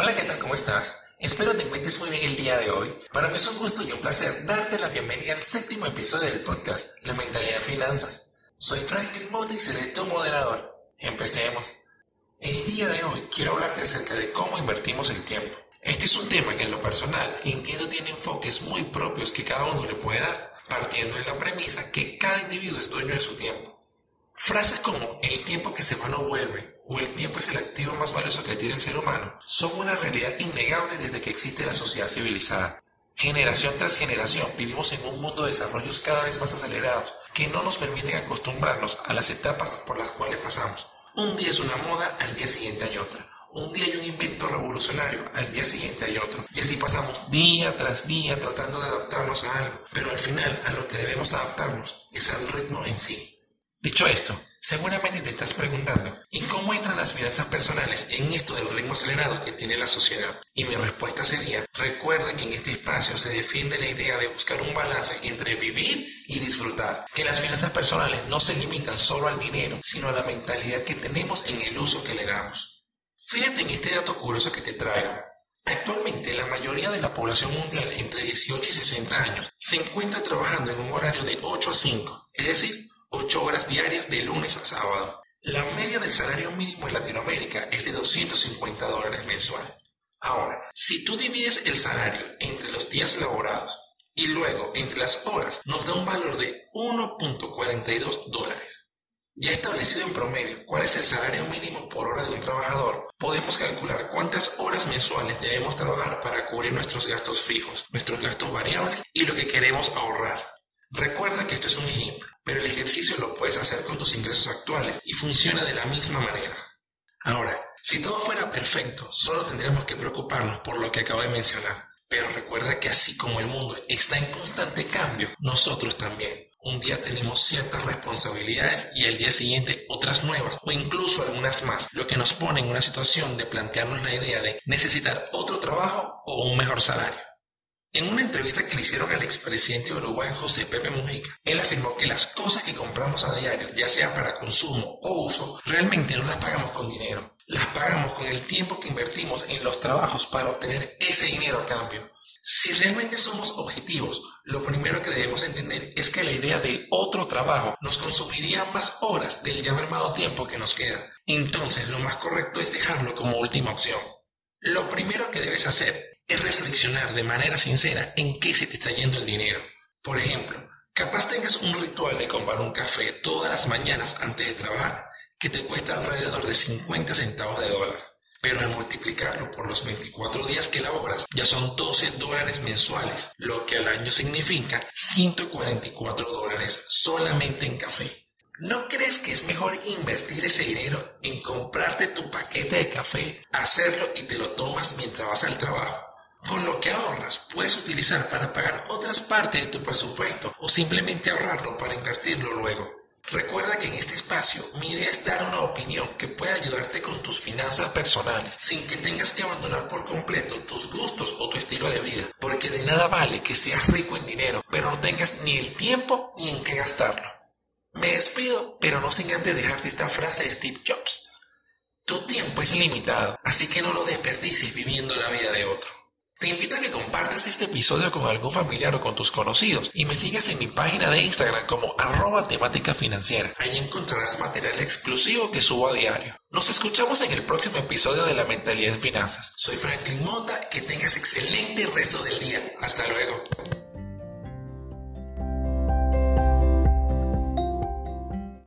Hola, ¿qué tal? ¿Cómo estás? Espero te encuentres muy bien el día de hoy. Para mí es un gusto y un placer darte la bienvenida al séptimo episodio del podcast La Mentalidad de Finanzas. Soy Franklin Mota y seré tu moderador. Empecemos. El día de hoy quiero hablarte acerca de cómo invertimos el tiempo. Este es un tema que en lo personal entiendo tiene enfoques muy propios que cada uno le puede dar, partiendo de la premisa que cada individuo es dueño de su tiempo. Frases como el tiempo que se va no vuelve o el tiempo es el activo más valioso que tiene el ser humano son una realidad innegable desde que existe la sociedad civilizada. Generación tras generación vivimos en un mundo de desarrollos cada vez más acelerados que no nos permiten acostumbrarnos a las etapas por las cuales pasamos. Un día es una moda, al día siguiente hay otra. Un día hay un invento revolucionario, al día siguiente hay otro. Y así pasamos día tras día tratando de adaptarnos a algo. Pero al final a lo que debemos adaptarnos es al ritmo en sí. Dicho esto, seguramente te estás preguntando, ¿y cómo entran las finanzas personales en esto del ritmo acelerado que tiene la sociedad? Y mi respuesta sería, recuerda que en este espacio se defiende la idea de buscar un balance entre vivir y disfrutar, que las finanzas personales no se limitan solo al dinero, sino a la mentalidad que tenemos en el uso que le damos. Fíjate en este dato curioso que te traigo. Actualmente la mayoría de la población mundial entre 18 y 60 años se encuentra trabajando en un horario de 8 a 5, es decir, 8 horas diarias de lunes a sábado. La media del salario mínimo en Latinoamérica es de 250 dólares mensual. Ahora, si tú divides el salario entre los días laborados y luego entre las horas, nos da un valor de 1.42 dólares. Ya establecido en promedio cuál es el salario mínimo por hora de un trabajador, podemos calcular cuántas horas mensuales debemos trabajar para cubrir nuestros gastos fijos, nuestros gastos variables y lo que queremos ahorrar. Recuerda que esto es un ejemplo pero el ejercicio lo puedes hacer con tus ingresos actuales y funciona de la misma manera. Ahora, si todo fuera perfecto, solo tendríamos que preocuparnos por lo que acabo de mencionar. Pero recuerda que así como el mundo está en constante cambio, nosotros también. Un día tenemos ciertas responsabilidades y al día siguiente otras nuevas o incluso algunas más, lo que nos pone en una situación de plantearnos la idea de necesitar otro trabajo o un mejor salario. En una entrevista que le hicieron al expresidente de Uruguay José Pepe Mujica, él afirmó que las cosas que compramos a diario, ya sea para consumo o uso, realmente no las pagamos con dinero, las pagamos con el tiempo que invertimos en los trabajos para obtener ese dinero a cambio. Si realmente somos objetivos, lo primero que debemos entender es que la idea de otro trabajo nos consumiría más horas del ya mermado tiempo que nos queda. Entonces lo más correcto es dejarlo como última opción. Lo primero que debes hacer es reflexionar de manera sincera en qué se te está yendo el dinero. Por ejemplo, capaz tengas un ritual de comprar un café todas las mañanas antes de trabajar, que te cuesta alrededor de 50 centavos de dólar. Pero al multiplicarlo por los 24 días que laboras, ya son 12 dólares mensuales, lo que al año significa 144 dólares solamente en café. ¿No crees que es mejor invertir ese dinero en comprarte tu paquete de café, hacerlo y te lo tomas mientras vas al trabajo? Con lo que ahorras puedes utilizar para pagar otras partes de tu presupuesto o simplemente ahorrarlo para invertirlo luego. Recuerda que en este espacio mi idea es dar una opinión que pueda ayudarte con tus finanzas personales sin que tengas que abandonar por completo tus gustos o tu estilo de vida, porque de nada vale que seas rico en dinero, pero no tengas ni el tiempo ni en qué gastarlo. Me despido, pero no sin antes dejarte esta frase de Steve Jobs. Tu tiempo es limitado, así que no lo desperdicies viviendo la vida de otro. Te invito a que compartas este episodio con algún familiar o con tus conocidos y me sigas en mi página de Instagram como arroba temática financiera. Allí encontrarás material exclusivo que subo a diario. Nos escuchamos en el próximo episodio de La Mentalidad en Finanzas. Soy Franklin Mota, que tengas excelente resto del día. Hasta luego.